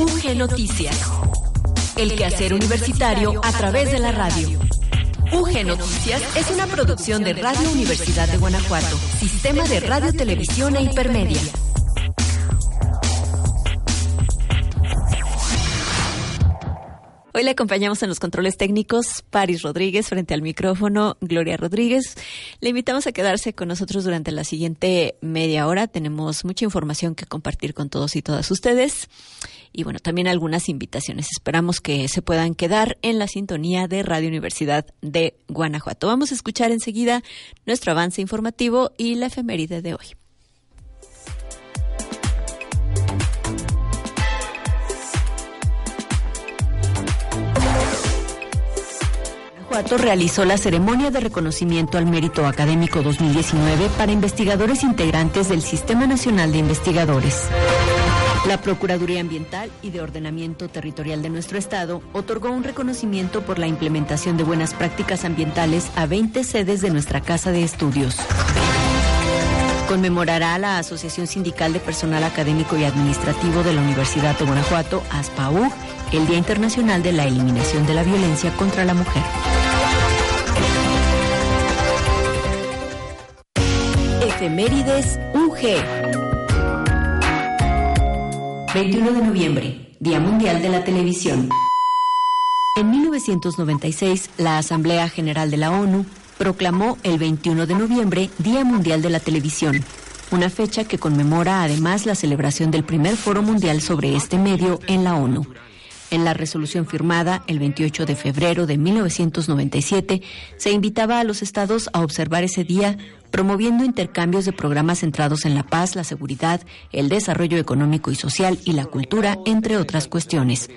UG Noticias. El quehacer universitario a través de la radio. UG Noticias es una producción de Radio Universidad de Guanajuato, Sistema de Radio, Televisión e Hipermedia. Hoy le acompañamos en los controles técnicos Paris Rodríguez frente al micrófono, Gloria Rodríguez. Le invitamos a quedarse con nosotros durante la siguiente media hora. Tenemos mucha información que compartir con todos y todas ustedes. Y bueno, también algunas invitaciones. Esperamos que se puedan quedar en la sintonía de Radio Universidad de Guanajuato. Vamos a escuchar enseguida nuestro avance informativo y la efeméride de hoy. Guanajuato realizó la ceremonia de reconocimiento al mérito académico 2019 para investigadores integrantes del Sistema Nacional de Investigadores. La Procuraduría Ambiental y de Ordenamiento Territorial de nuestro Estado otorgó un reconocimiento por la implementación de buenas prácticas ambientales a 20 sedes de nuestra Casa de Estudios. Conmemorará la Asociación Sindical de Personal Académico y Administrativo de la Universidad de Guanajuato, ASPAUG, el Día Internacional de la Eliminación de la Violencia contra la Mujer. Efemérides UG. 21 de noviembre, Día Mundial de la Televisión. En 1996, la Asamblea General de la ONU proclamó el 21 de noviembre Día Mundial de la Televisión, una fecha que conmemora además la celebración del primer foro mundial sobre este medio en la ONU. En la resolución firmada el 28 de febrero de 1997, se invitaba a los estados a observar ese día promoviendo intercambios de programas centrados en la paz, la seguridad, el desarrollo económico y social y la cultura, entre otras cuestiones.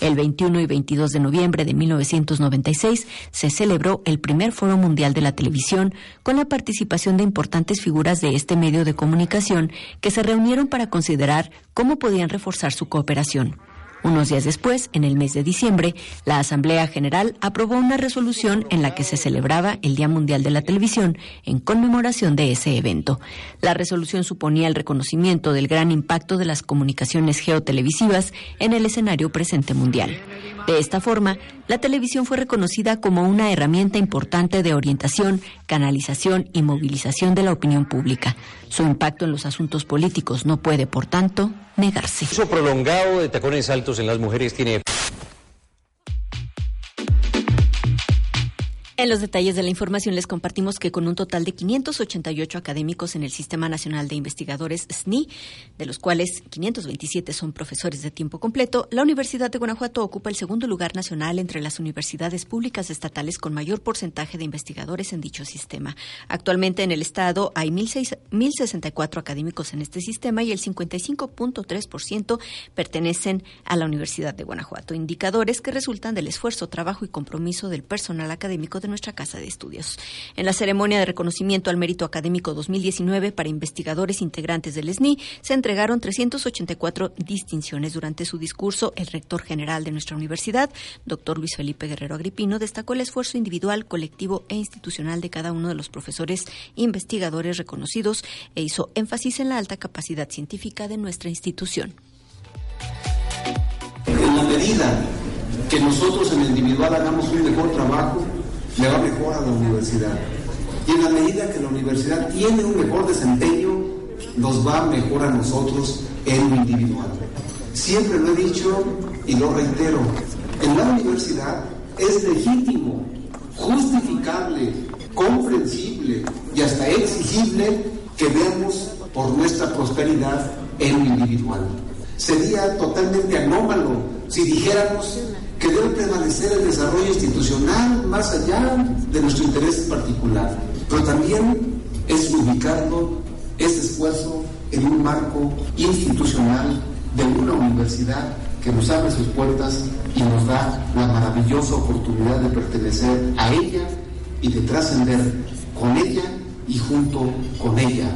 El 21 y 22 de noviembre de 1996 se celebró el primer Foro Mundial de la Televisión con la participación de importantes figuras de este medio de comunicación que se reunieron para considerar cómo podían reforzar su cooperación. Unos días después, en el mes de diciembre, la Asamblea General aprobó una resolución en la que se celebraba el Día Mundial de la Televisión en conmemoración de ese evento. La resolución suponía el reconocimiento del gran impacto de las comunicaciones geotelevisivas en el escenario presente mundial. De esta forma, la televisión fue reconocida como una herramienta importante de orientación, canalización y movilización de la opinión pública. Su impacto en los asuntos políticos no puede, por tanto, negarse. Uso prolongado de tacones altos en las mujeres tiene En los detalles de la información les compartimos que con un total de 588 académicos en el Sistema Nacional de Investigadores SNI, de los cuales 527 son profesores de tiempo completo, la Universidad de Guanajuato ocupa el segundo lugar nacional entre las universidades públicas estatales con mayor porcentaje de investigadores en dicho sistema. Actualmente en el estado hay 1.064 académicos en este sistema y el 55.3% pertenecen a la Universidad de Guanajuato, indicadores que resultan del esfuerzo, trabajo y compromiso del personal académico de nuestra casa de estudios. En la ceremonia de reconocimiento al mérito académico 2019 para investigadores integrantes del SNI se entregaron 384 distinciones. Durante su discurso, el rector general de nuestra universidad, doctor Luis Felipe Guerrero Agripino, destacó el esfuerzo individual, colectivo e institucional de cada uno de los profesores investigadores reconocidos e hizo énfasis en la alta capacidad científica de nuestra institución. En la medida que nosotros en el individual hagamos un mejor trabajo, le va mejor a la universidad. Y en la medida que la universidad tiene un mejor desempeño, nos va mejor a nosotros en lo individual. Siempre lo he dicho y lo reitero, en la universidad es legítimo, justificable, comprensible y hasta exigible que veamos por nuestra prosperidad en lo individual. Sería totalmente anómalo si dijéramos que debe prevalecer el desarrollo institucional más allá de nuestro interés particular, pero también es ubicando ese esfuerzo en un marco institucional de una universidad que nos abre sus puertas y nos da la maravillosa oportunidad de pertenecer a ella y de trascender con ella y junto con ella.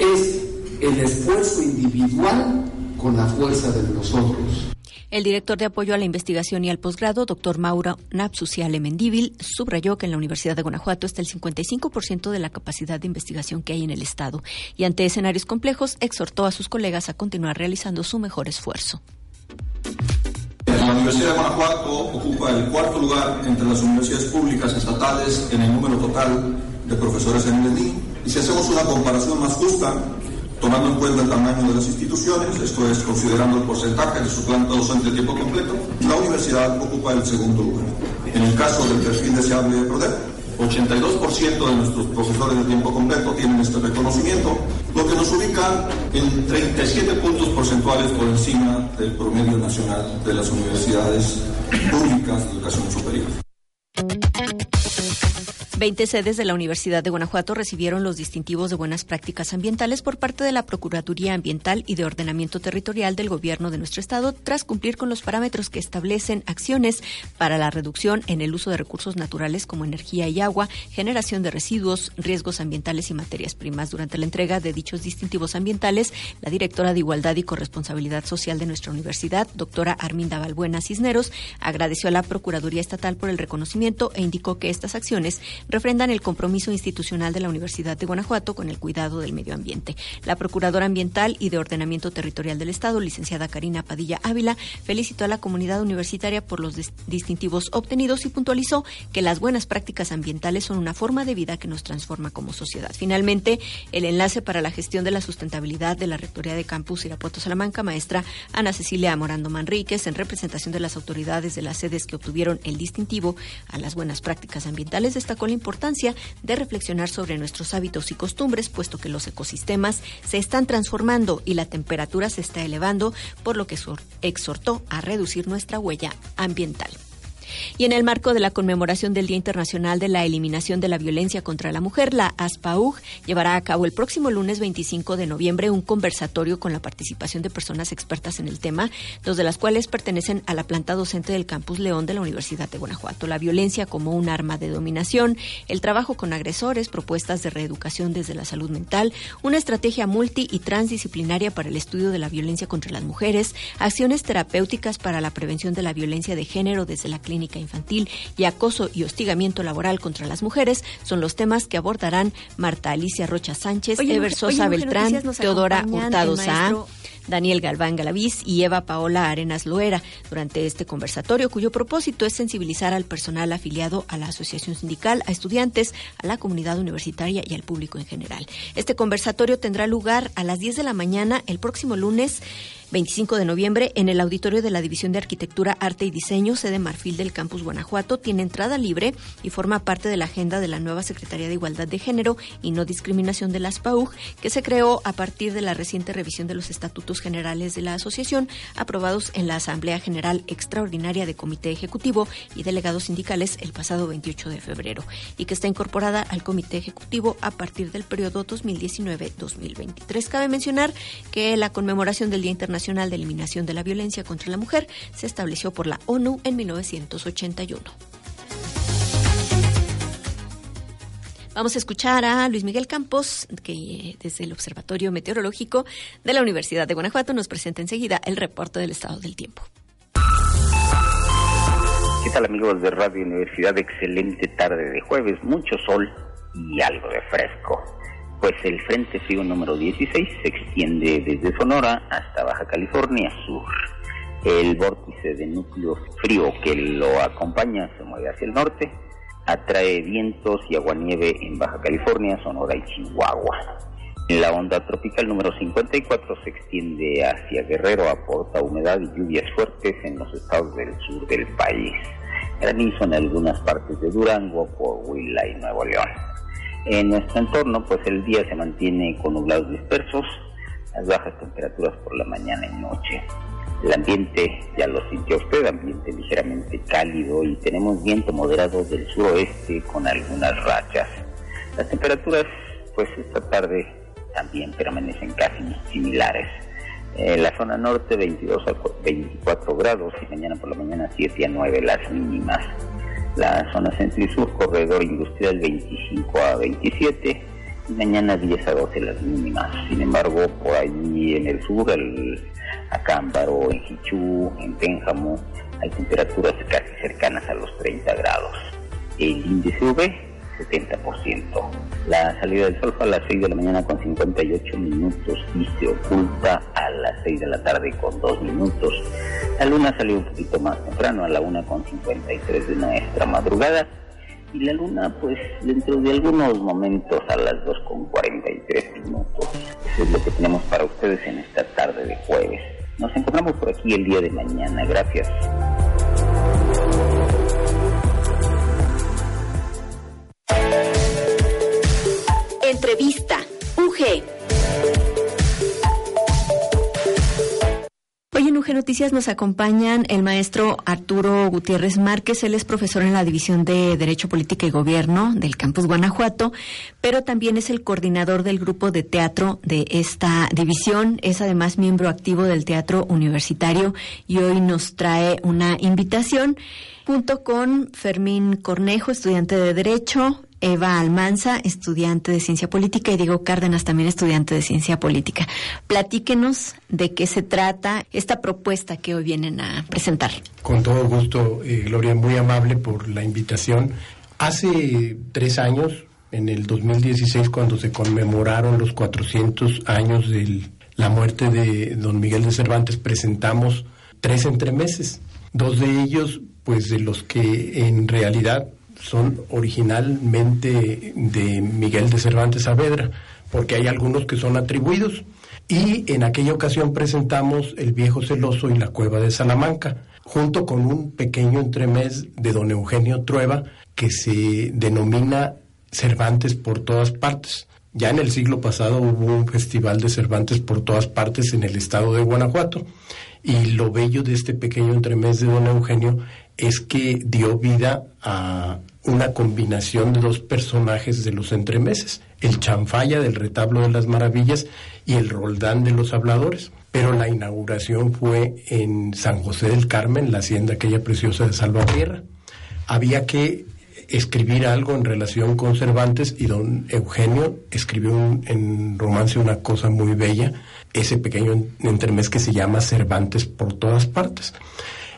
Es el esfuerzo individual con la fuerza de nosotros. El director de apoyo a la investigación y al posgrado, doctor Maura Napsuciale Mendívil, subrayó que en la Universidad de Guanajuato está el 55% de la capacidad de investigación que hay en el Estado y ante escenarios complejos exhortó a sus colegas a continuar realizando su mejor esfuerzo. Universidad de Guanajuato ocupa el cuarto lugar entre las universidades públicas estatales en el número total de profesores en el. Y si hacemos una comparación más justa, tomando en cuenta el tamaño de las instituciones, esto es, considerando el porcentaje de su planta docente de tiempo completo, la universidad ocupa el segundo lugar. En el caso del perfil deseable de PRODEP, 82% de nuestros profesores de tiempo completo tienen este reconocimiento, lo que nos ubica en 37 puntos porcentuales por encima del promedio nacional de las universidades públicas de educación superior. 20 sedes de la Universidad de Guanajuato recibieron los distintivos de buenas prácticas ambientales por parte de la Procuraduría Ambiental y de Ordenamiento Territorial del Gobierno de nuestro Estado, tras cumplir con los parámetros que establecen acciones para la reducción en el uso de recursos naturales como energía y agua, generación de residuos, riesgos ambientales y materias primas. Durante la entrega de dichos distintivos ambientales, la directora de Igualdad y Corresponsabilidad Social de nuestra universidad, doctora Arminda Balbuena Cisneros, agradeció a la Procuraduría Estatal por el reconocimiento e indicó que estas acciones refrendan el compromiso institucional de la Universidad de Guanajuato con el cuidado del medio ambiente. La Procuradora Ambiental y de Ordenamiento Territorial del Estado, licenciada Karina Padilla Ávila, felicitó a la comunidad universitaria por los distintivos obtenidos y puntualizó que las buenas prácticas ambientales son una forma de vida que nos transforma como sociedad. Finalmente, el enlace para la gestión de la sustentabilidad de la Rectoría de Campus Irapuato Salamanca, maestra Ana Cecilia Morando Manríquez, en representación de las autoridades de las sedes que obtuvieron el distintivo a las buenas prácticas ambientales, destacó la importancia de reflexionar sobre nuestros hábitos y costumbres, puesto que los ecosistemas se están transformando y la temperatura se está elevando, por lo que exhortó a reducir nuestra huella ambiental. Y en el marco de la conmemoración del Día Internacional de la Eliminación de la Violencia contra la Mujer, la ASPAUG llevará a cabo el próximo lunes 25 de noviembre un conversatorio con la participación de personas expertas en el tema, dos de las cuales pertenecen a la planta docente del Campus León de la Universidad de Guanajuato. La violencia como un arma de dominación, el trabajo con agresores, propuestas de reeducación desde la salud mental, una estrategia multi y transdisciplinaria para el estudio de la violencia contra las mujeres, acciones terapéuticas para la prevención de la violencia de género desde la clínica infantil y acoso y hostigamiento laboral contra las mujeres son los temas que abordarán Marta Alicia Rocha Sánchez, Ever Sosa Beltrán, Teodora Hurtado Sá. Daniel Galván Galaviz y Eva Paola Arenas Loera durante este conversatorio, cuyo propósito es sensibilizar al personal afiliado a la asociación sindical, a estudiantes, a la comunidad universitaria y al público en general. Este conversatorio tendrá lugar a las 10 de la mañana el próximo lunes 25 de noviembre en el auditorio de la División de Arquitectura, Arte y Diseño, sede Marfil del Campus Guanajuato. Tiene entrada libre y forma parte de la agenda de la nueva Secretaría de Igualdad de Género y No Discriminación de las PAUG, que se creó a partir de la reciente revisión de los estatutos generales de la asociación, aprobados en la Asamblea General Extraordinaria de Comité Ejecutivo y Delegados Sindicales el pasado 28 de febrero, y que está incorporada al Comité Ejecutivo a partir del periodo 2019-2023. Cabe mencionar que la conmemoración del Día Internacional Nacional de Eliminación de la Violencia contra la Mujer se estableció por la ONU en 1981. Vamos a escuchar a Luis Miguel Campos, que desde el Observatorio Meteorológico de la Universidad de Guanajuato nos presenta enseguida el reporte del estado del tiempo. ¿Qué tal amigos de Radio Universidad? Excelente tarde de jueves, mucho sol y algo de fresco pues el Frente Frío número 16 se extiende desde Sonora hasta Baja California Sur. El vórtice de núcleo frío que lo acompaña se mueve hacia el norte, atrae vientos y aguanieve en Baja California, Sonora y Chihuahua. La onda tropical número 54 se extiende hacia Guerrero, aporta humedad y lluvias fuertes en los estados del sur del país. Granizo en algunas partes de Durango, Coahuila y Nuevo León. En nuestro entorno, pues el día se mantiene con nublados dispersos, las bajas temperaturas por la mañana y noche. El ambiente, ya lo sintió usted, ambiente ligeramente cálido y tenemos viento moderado del suroeste con algunas rachas. Las temperaturas, pues esta tarde también permanecen casi similares. En la zona norte 22 a 24 grados y mañana por la mañana 7 a 9 las mínimas la zona centro y sur, corredor industrial 25 a 27 y mañana 10 a 12 las mínimas. Sin embargo, por allí en el sur, el Acámbaro, en Jichú, en Pénjamo, hay temperaturas casi cercanas a los 30 grados. El índice UV 70%. La salida del sol fue a las 6 de la mañana con 58 minutos y se oculta a las 6 de la tarde con 2 minutos. La luna salió un poquito más temprano, a la 1.53 de nuestra madrugada. Y la luna, pues, dentro de algunos momentos, a las 2.43 minutos. Eso es lo que tenemos para ustedes en esta tarde de jueves. Nos encontramos por aquí el día de mañana. Gracias. Noticias nos acompañan el maestro Arturo Gutiérrez Márquez. Él es profesor en la División de Derecho, Política y Gobierno del Campus Guanajuato, pero también es el coordinador del grupo de teatro de esta división. Es además miembro activo del Teatro Universitario y hoy nos trae una invitación junto con Fermín Cornejo, estudiante de Derecho, Eva Almanza, estudiante de Ciencia Política, y Diego Cárdenas, también estudiante de Ciencia Política. Platíquenos de qué se trata esta propuesta que hoy vienen a presentar. Con todo gusto, eh, Gloria, muy amable por la invitación. Hace tres años, en el 2016, cuando se conmemoraron los 400 años de la muerte de don Miguel de Cervantes, presentamos tres entremeses. Dos de ellos, pues de los que en realidad son originalmente de Miguel de Cervantes Saavedra, porque hay algunos que son atribuidos. Y en aquella ocasión presentamos El viejo celoso y la cueva de Salamanca, junto con un pequeño entremés de don Eugenio Trueba que se denomina Cervantes por todas partes. Ya en el siglo pasado hubo un festival de Cervantes por todas partes en el estado de Guanajuato y lo bello de este pequeño entremés de don Eugenio es que dio vida a una combinación de dos personajes de los entremeses, el chanfalla del retablo de las maravillas y el roldán de los habladores. Pero la inauguración fue en San José del Carmen, la hacienda aquella preciosa de Salvatierra. Había que escribir algo en relación con Cervantes y don Eugenio escribió en romance una cosa muy bella, ese pequeño entremés que se llama Cervantes por todas partes.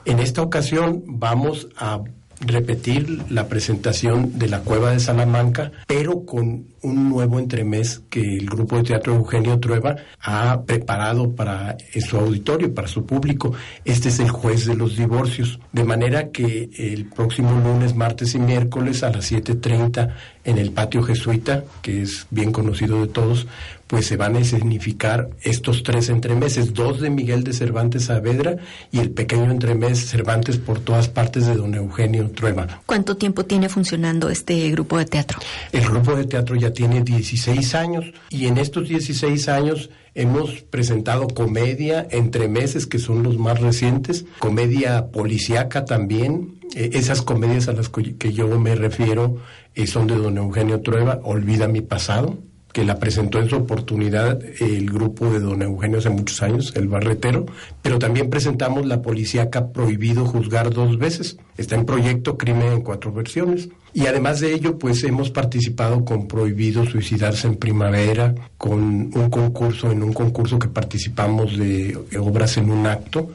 En esta ocasión vamos a repetir la presentación de la Cueva de Salamanca, pero con un nuevo entremés que el grupo de teatro Eugenio Trueba ha preparado para su auditorio, para su público. Este es el juez de los divorcios, de manera que el próximo lunes, martes y miércoles a las 7.30 en el patio jesuita, que es bien conocido de todos, pues se van a escenificar estos tres entremeses, dos de Miguel de Cervantes Saavedra y el pequeño entremés Cervantes por todas partes de don Eugenio Trueba. ¿Cuánto tiempo tiene funcionando este grupo de teatro? El grupo de teatro ya tiene 16 años y en estos 16 años hemos presentado comedia, entremeses que son los más recientes, comedia policíaca también, eh, esas comedias a las que yo me refiero eh, son de don Eugenio Trueba, Olvida mi pasado, que la presentó en su oportunidad el grupo de don Eugenio hace muchos años, el Barretero, pero también presentamos la policíaca Prohibido Juzgar dos veces. Está en proyecto Crimen en cuatro versiones. Y además de ello, pues hemos participado con Prohibido Suicidarse en Primavera, con un concurso, en un concurso que participamos de obras en un acto,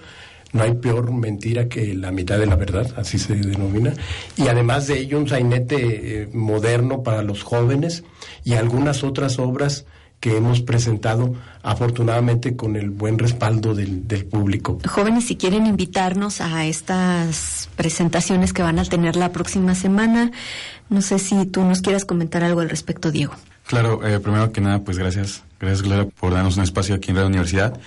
no hay peor mentira que la mitad de la verdad, así se denomina. Y además de ello, un sainete eh, moderno para los jóvenes y algunas otras obras que hemos presentado afortunadamente con el buen respaldo del, del, público. Jóvenes, si quieren invitarnos a estas presentaciones que van a tener la próxima semana, no sé si tú nos quieras comentar algo al respecto, Diego. Claro, eh, primero que nada, pues gracias, gracias Gloria por darnos un espacio aquí en la Universidad.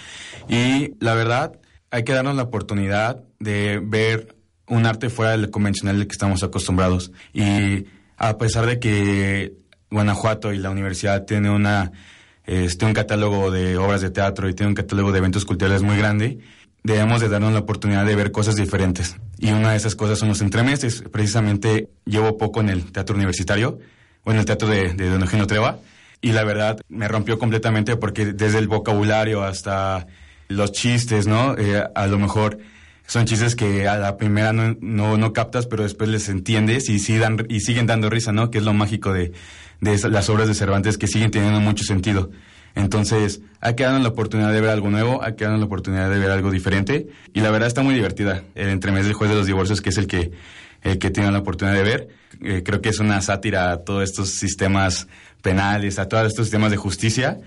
Y la verdad, hay que darnos la oportunidad de ver un arte fuera del convencional del que estamos acostumbrados. Y a pesar de que Guanajuato y la universidad tiene una este, un catálogo de obras de teatro y tiene un catálogo de eventos culturales muy grande, debemos de darnos la oportunidad de ver cosas diferentes. Y una de esas cosas son los entremeses. Precisamente llevo poco en el teatro universitario, o en el teatro de, de Don Eugenio Treva, y la verdad me rompió completamente porque desde el vocabulario hasta los chistes, ¿no? Eh, a lo mejor son chistes que a la primera no, no, captas, pero después les entiendes y, sí dan, y siguen dando risa, ¿no? Que es lo mágico de, de las obras de Cervantes que siguen teniendo mucho sentido. Entonces, hay que darnos la oportunidad de ver algo nuevo, hay que darnos la oportunidad de ver algo diferente. Y la verdad está muy divertida. El entremés del juez de los divorcios, que es el que, que tiene la oportunidad de ver. Eh, creo que es una sátira a todos estos sistemas penales, a todos estos sistemas de justicia.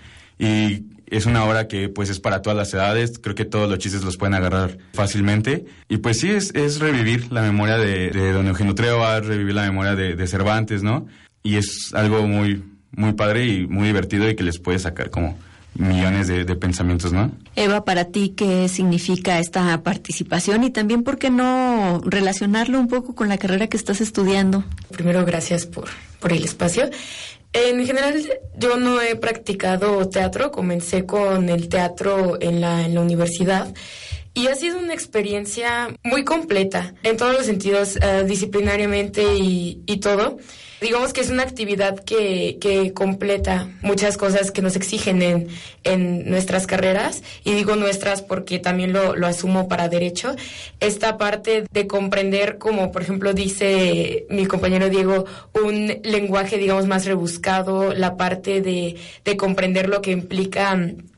Y es una obra que pues es para todas las edades, creo que todos los chistes los pueden agarrar fácilmente. Y pues sí, es, es revivir la memoria de, de don Eugenio Treva, revivir la memoria de, de Cervantes, ¿no? Y es algo muy, muy padre y muy divertido y que les puede sacar como millones de, de, pensamientos, ¿no? Eva, para ti, ¿qué significa esta participación? Y también, ¿por qué no relacionarlo un poco con la carrera que estás estudiando? Primero, gracias por, por el espacio. En general, yo no he practicado teatro, comencé con el teatro en la, en la universidad. Y ha sido una experiencia muy completa en todos los sentidos, uh, disciplinariamente y, y todo digamos que es una actividad que, que completa muchas cosas que nos exigen en, en nuestras carreras, y digo nuestras porque también lo, lo asumo para derecho, esta parte de comprender, como por ejemplo dice mi compañero Diego, un lenguaje, digamos, más rebuscado, la parte de, de comprender lo que implica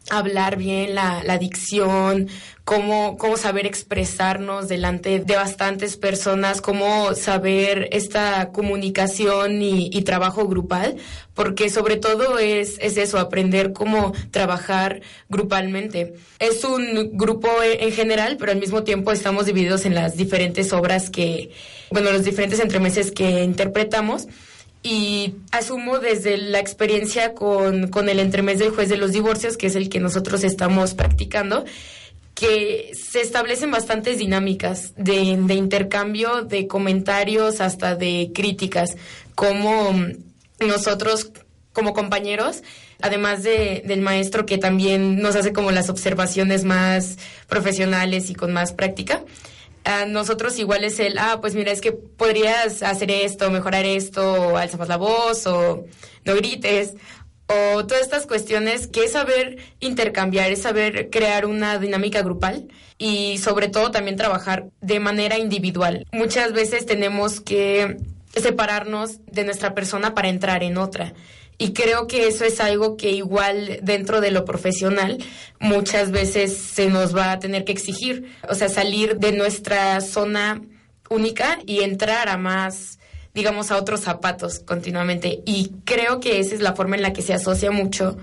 hablar bien, la, la dicción, cómo, cómo saber expresarnos delante de bastantes personas, cómo saber esta comunicación y, trabajo grupal, porque sobre todo es, es eso, aprender cómo trabajar grupalmente. Es un grupo en general, pero al mismo tiempo estamos divididos en las diferentes obras que, bueno, los diferentes entremeses que interpretamos y asumo desde la experiencia con, con el entremés del juez de los divorcios, que es el que nosotros estamos practicando, que se establecen bastantes dinámicas de, intercambio de comentarios hasta de críticas, como nosotros como compañeros, además de, del maestro que también nos hace como las observaciones más profesionales y con más práctica, a nosotros igual es el, ah, pues mira, es que podrías hacer esto, mejorar esto, o alza la voz, o no grites, o todas estas cuestiones que es saber intercambiar, es saber crear una dinámica grupal y sobre todo también trabajar de manera individual. Muchas veces tenemos que separarnos de nuestra persona para entrar en otra. Y creo que eso es algo que igual dentro de lo profesional muchas veces se nos va a tener que exigir. O sea, salir de nuestra zona única y entrar a más, digamos, a otros zapatos continuamente. Y creo que esa es la forma en la que se asocia mucho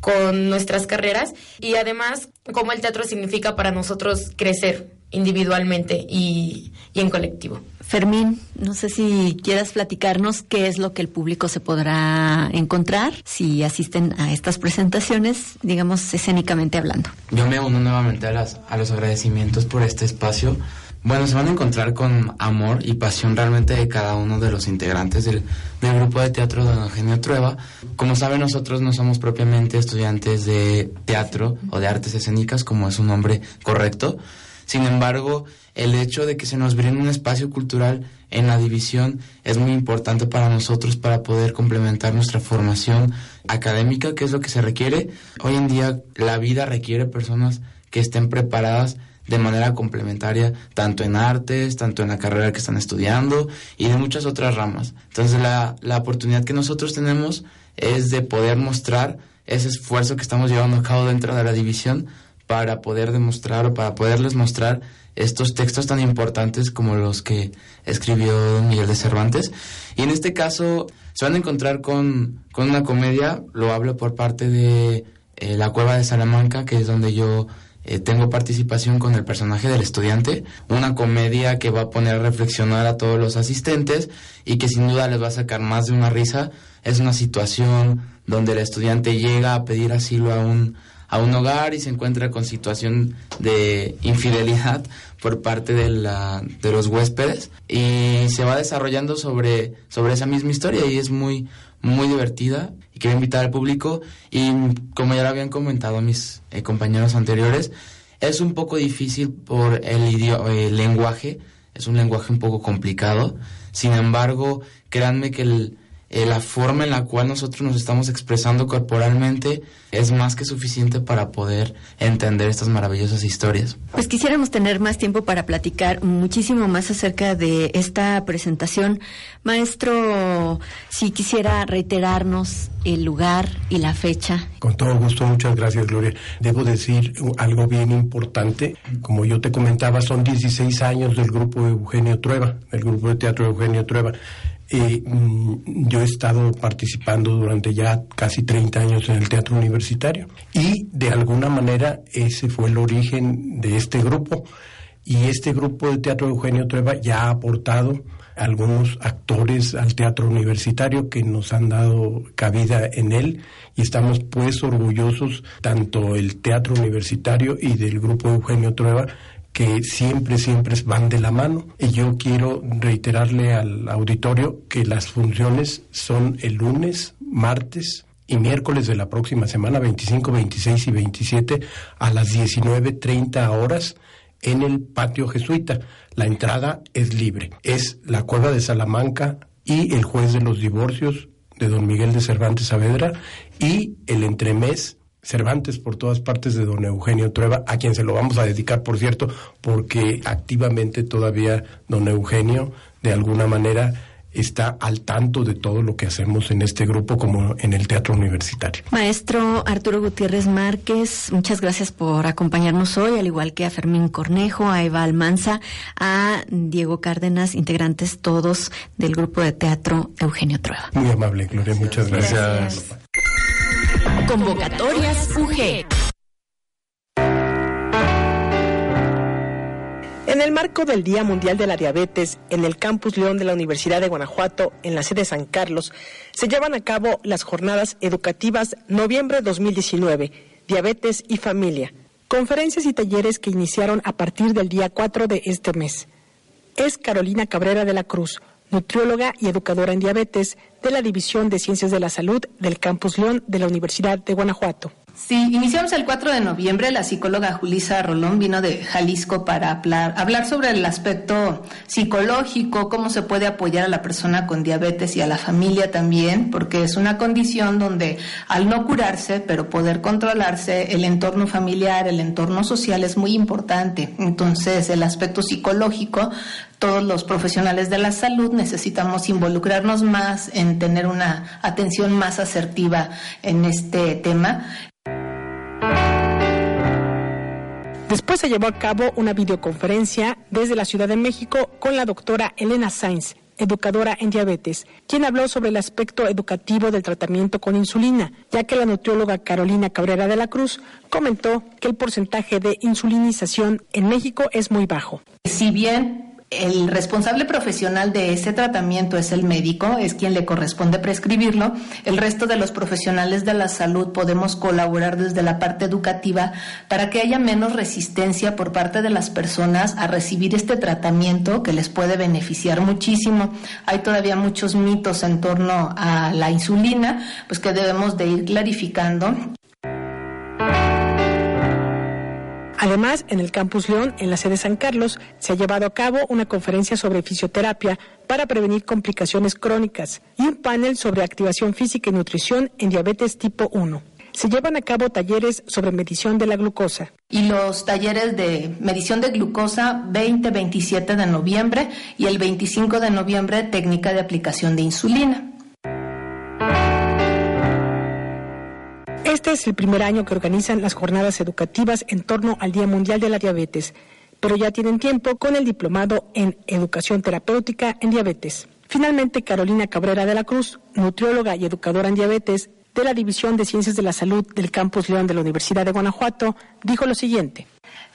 con nuestras carreras y además cómo el teatro significa para nosotros crecer individualmente y, y en colectivo. Fermín, no sé si quieras platicarnos qué es lo que el público se podrá encontrar si asisten a estas presentaciones, digamos, escénicamente hablando. Yo me uno nuevamente a, las, a los agradecimientos por este espacio. Bueno, se van a encontrar con amor y pasión realmente de cada uno de los integrantes del, del grupo de teatro de Don Eugenio Trueba. Como saben, nosotros no somos propiamente estudiantes de teatro o de artes escénicas, como es un nombre correcto. Sin embargo, el hecho de que se nos brinde un espacio cultural en la división es muy importante para nosotros para poder complementar nuestra formación académica, que es lo que se requiere. Hoy en día la vida requiere personas que estén preparadas de manera complementaria, tanto en artes, tanto en la carrera que están estudiando y de muchas otras ramas. Entonces la, la oportunidad que nosotros tenemos es de poder mostrar ese esfuerzo que estamos llevando a cabo dentro de la división para poder demostrar o para poderles mostrar estos textos tan importantes como los que escribió Miguel de Cervantes. Y en este caso se van a encontrar con, con una comedia, lo hablo por parte de eh, La Cueva de Salamanca, que es donde yo eh, tengo participación con el personaje del estudiante, una comedia que va a poner a reflexionar a todos los asistentes y que sin duda les va a sacar más de una risa. Es una situación donde el estudiante llega a pedir asilo a un a un hogar y se encuentra con situación de infidelidad por parte de, la, de los huéspedes y se va desarrollando sobre, sobre esa misma historia y es muy, muy divertida y quiero invitar al público y como ya lo habían comentado mis eh, compañeros anteriores, es un poco difícil por el, idioma, el lenguaje, es un lenguaje un poco complicado, sin embargo, créanme que el, eh, la forma en la cual nosotros nos estamos expresando corporalmente es más que suficiente para poder entender estas maravillosas historias. Pues quisiéramos tener más tiempo para platicar muchísimo más acerca de esta presentación. Maestro, si quisiera reiterarnos el lugar y la fecha. Con todo gusto, muchas gracias, Gloria. Debo decir algo bien importante. Como yo te comentaba, son 16 años del grupo Eugenio Trueba, el grupo de teatro Eugenio Trueba eh, yo he estado participando durante ya casi 30 años en el teatro universitario. Y de alguna manera ese fue el origen de este grupo. Y este grupo de teatro Eugenio Trueba ya ha aportado algunos actores al teatro universitario que nos han dado cabida en él. Y estamos pues orgullosos tanto el teatro universitario y del grupo Eugenio Trueba que siempre, siempre van de la mano. Y yo quiero reiterarle al auditorio que las funciones son el lunes, martes y miércoles de la próxima semana, 25, 26 y 27, a las 19.30 horas en el patio jesuita. La entrada es libre. Es la Cueva de Salamanca y el juez de los divorcios de don Miguel de Cervantes Saavedra y el entremés Cervantes por todas partes de don Eugenio Trueba, a quien se lo vamos a dedicar, por cierto, porque activamente todavía don Eugenio, de alguna manera, está al tanto de todo lo que hacemos en este grupo como en el teatro universitario. Maestro Arturo Gutiérrez Márquez, muchas gracias por acompañarnos hoy, al igual que a Fermín Cornejo, a Eva Almanza, a Diego Cárdenas, integrantes todos del grupo de teatro Eugenio Trueba. Muy amable, Gloria, muchas gracias. Convocatorias UG. En el marco del Día Mundial de la Diabetes, en el Campus León de la Universidad de Guanajuato, en la sede San Carlos, se llevan a cabo las jornadas educativas Noviembre 2019, Diabetes y Familia, conferencias y talleres que iniciaron a partir del día 4 de este mes. Es Carolina Cabrera de la Cruz, nutrióloga y educadora en diabetes de la División de Ciencias de la Salud del Campus León de la Universidad de Guanajuato. Sí, iniciamos el 4 de noviembre. La psicóloga Julisa Rolón vino de Jalisco para hablar, hablar sobre el aspecto psicológico, cómo se puede apoyar a la persona con diabetes y a la familia también, porque es una condición donde al no curarse, pero poder controlarse, el entorno familiar, el entorno social es muy importante. Entonces, el aspecto psicológico todos los profesionales de la salud necesitamos involucrarnos más en tener una atención más asertiva en este tema. Después se llevó a cabo una videoconferencia desde la Ciudad de México con la doctora Elena Sainz, educadora en diabetes, quien habló sobre el aspecto educativo del tratamiento con insulina, ya que la nutrióloga Carolina Cabrera de la Cruz comentó que el porcentaje de insulinización en México es muy bajo. Si bien el responsable profesional de ese tratamiento es el médico, es quien le corresponde prescribirlo. El resto de los profesionales de la salud podemos colaborar desde la parte educativa para que haya menos resistencia por parte de las personas a recibir este tratamiento que les puede beneficiar muchísimo. Hay todavía muchos mitos en torno a la insulina, pues que debemos de ir clarificando Además, en el Campus León, en la sede San Carlos, se ha llevado a cabo una conferencia sobre fisioterapia para prevenir complicaciones crónicas y un panel sobre activación física y nutrición en diabetes tipo 1 se llevan a cabo talleres sobre medición de la glucosa. Y los talleres de medición de glucosa 20-27 de noviembre y el 25 de noviembre técnica de aplicación de insulina. Es el primer año que organizan las jornadas educativas en torno al Día Mundial de la Diabetes, pero ya tienen tiempo con el diplomado en Educación Terapéutica en Diabetes. Finalmente, Carolina Cabrera de la Cruz, nutrióloga y educadora en diabetes de la División de Ciencias de la Salud del Campus León de la Universidad de Guanajuato, dijo lo siguiente.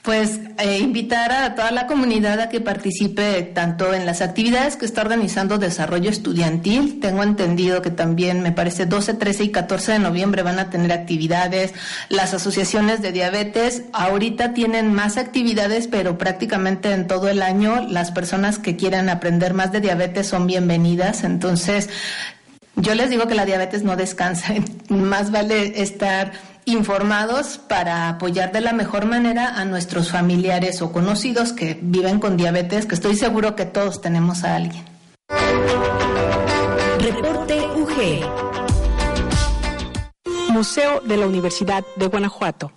Pues eh, invitar a toda la comunidad a que participe tanto en las actividades que está organizando Desarrollo Estudiantil. Tengo entendido que también, me parece, 12, 13 y 14 de noviembre van a tener actividades. Las asociaciones de diabetes ahorita tienen más actividades, pero prácticamente en todo el año las personas que quieran aprender más de diabetes son bienvenidas. Entonces, yo les digo que la diabetes no descansa. Más vale estar informados para apoyar de la mejor manera a nuestros familiares o conocidos que viven con diabetes, que estoy seguro que todos tenemos a alguien. Reporte UG. Museo de la Universidad de Guanajuato.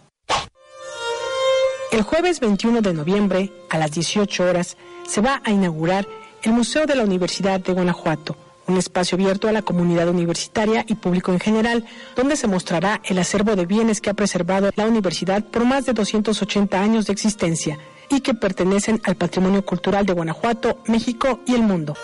El jueves 21 de noviembre, a las 18 horas, se va a inaugurar el Museo de la Universidad de Guanajuato un espacio abierto a la comunidad universitaria y público en general, donde se mostrará el acervo de bienes que ha preservado la universidad por más de 280 años de existencia y que pertenecen al patrimonio cultural de Guanajuato, México y el mundo.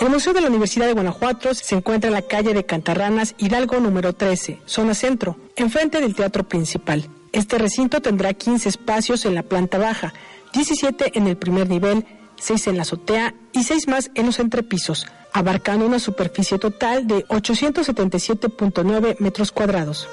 El Museo de la Universidad de Guanajuato se encuentra en la calle de Cantarranas, Hidalgo número 13, zona centro, enfrente del teatro principal. Este recinto tendrá 15 espacios en la planta baja, 17 en el primer nivel, 6 en la azotea y 6 más en los entrepisos, abarcando una superficie total de 877.9 metros cuadrados.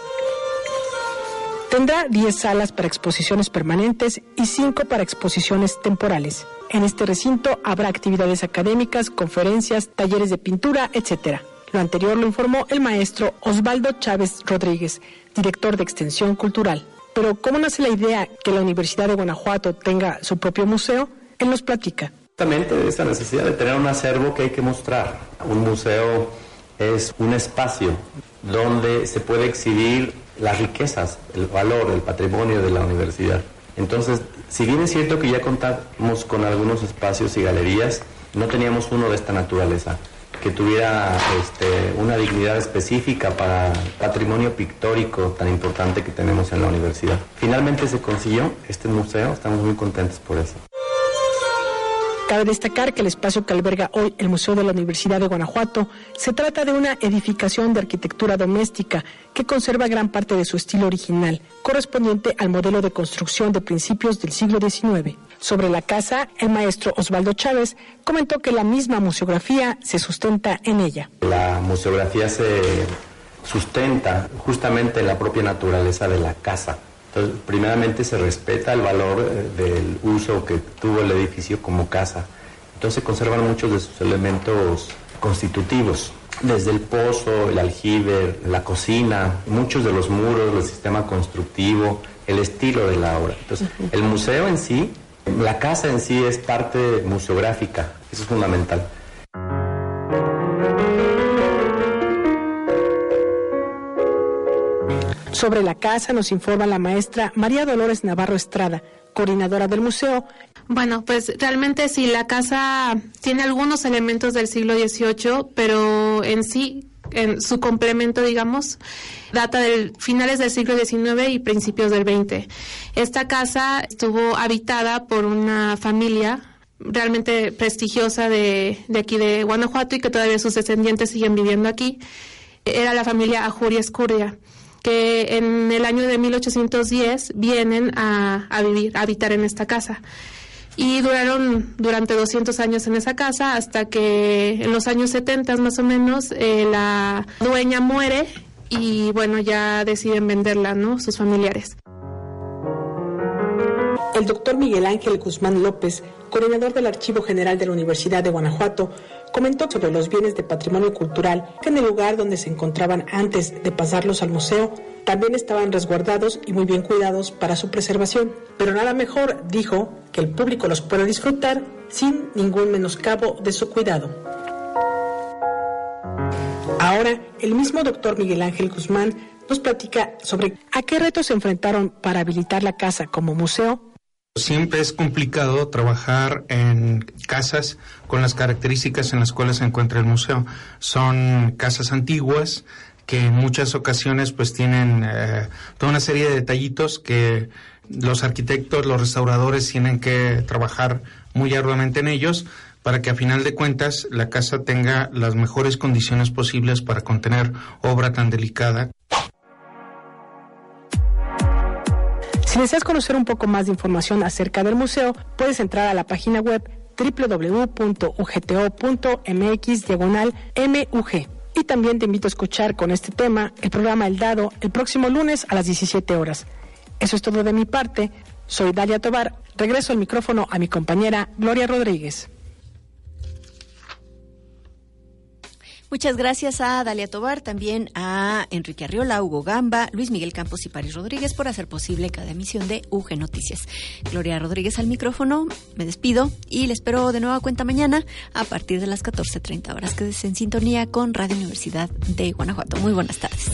Tendrá 10 salas para exposiciones permanentes y 5 para exposiciones temporales. En este recinto habrá actividades académicas, conferencias, talleres de pintura, etc. Lo anterior lo informó el maestro Osvaldo Chávez Rodríguez, director de Extensión Cultural. Pero ¿cómo nace la idea que la Universidad de Guanajuato tenga su propio museo? Él nos platica. Justamente de esta necesidad de tener un acervo que hay que mostrar. Un museo es un espacio donde se puede exhibir las riquezas, el valor, el patrimonio de la universidad. Entonces, si bien es cierto que ya contamos con algunos espacios y galerías, no teníamos uno de esta naturaleza, que tuviera este, una dignidad específica para el patrimonio pictórico tan importante que tenemos en la universidad. Finalmente se consiguió este museo, estamos muy contentos por eso. Cabe destacar que el espacio que alberga hoy el Museo de la Universidad de Guanajuato se trata de una edificación de arquitectura doméstica que conserva gran parte de su estilo original, correspondiente al modelo de construcción de principios del siglo XIX. Sobre la casa, el maestro Osvaldo Chávez comentó que la misma museografía se sustenta en ella. La museografía se sustenta justamente en la propia naturaleza de la casa entonces, primeramente se respeta el valor eh, del uso que tuvo el edificio como casa. Entonces se conservan muchos de sus elementos constitutivos, desde el pozo, el aljibe, la cocina, muchos de los muros, el sistema constructivo, el estilo de la obra. Entonces, el museo en sí, la casa en sí es parte museográfica, eso es fundamental. Sobre la casa nos informa la maestra María Dolores Navarro Estrada, coordinadora del museo. Bueno, pues realmente sí, la casa tiene algunos elementos del siglo XVIII, pero en sí, en su complemento, digamos, data de finales del siglo XIX y principios del XX. Esta casa estuvo habitada por una familia realmente prestigiosa de, de aquí de Guanajuato y que todavía sus descendientes siguen viviendo aquí. Era la familia Ajuria Escurria que en el año de 1810 vienen a, vivir, a habitar en esta casa. Y duraron durante 200 años en esa casa hasta que en los años 70 más o menos eh, la dueña muere y bueno, ya deciden venderla, ¿no? Sus familiares. El doctor Miguel Ángel Guzmán López, coordinador del Archivo General de la Universidad de Guanajuato, comentó sobre los bienes de patrimonio cultural que en el lugar donde se encontraban antes de pasarlos al museo también estaban resguardados y muy bien cuidados para su preservación. Pero nada mejor, dijo, que el público los pueda disfrutar sin ningún menoscabo de su cuidado. Ahora, el mismo doctor Miguel Ángel Guzmán nos platica sobre a qué retos se enfrentaron para habilitar la casa como museo Siempre es complicado trabajar en casas con las características en las cuales se encuentra el museo. Son casas antiguas que en muchas ocasiones pues tienen eh, toda una serie de detallitos que los arquitectos, los restauradores tienen que trabajar muy arduamente en ellos para que a final de cuentas la casa tenga las mejores condiciones posibles para contener obra tan delicada. Si deseas conocer un poco más de información acerca del museo, puedes entrar a la página web www.ugto.mx diagonal MUG. Y también te invito a escuchar con este tema el programa El Dado el próximo lunes a las 17 horas. Eso es todo de mi parte. Soy Dalia Tobar. Regreso el micrófono a mi compañera Gloria Rodríguez. Muchas gracias a Dalia Tobar, también a Enrique Arriola, Hugo Gamba, Luis Miguel Campos y París Rodríguez por hacer posible cada emisión de UG Noticias. Gloria Rodríguez al micrófono, me despido y le espero de nueva cuenta mañana a partir de las 14.30 horas. Quédese en sintonía con Radio Universidad de Guanajuato. Muy buenas tardes.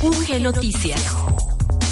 UG Noticias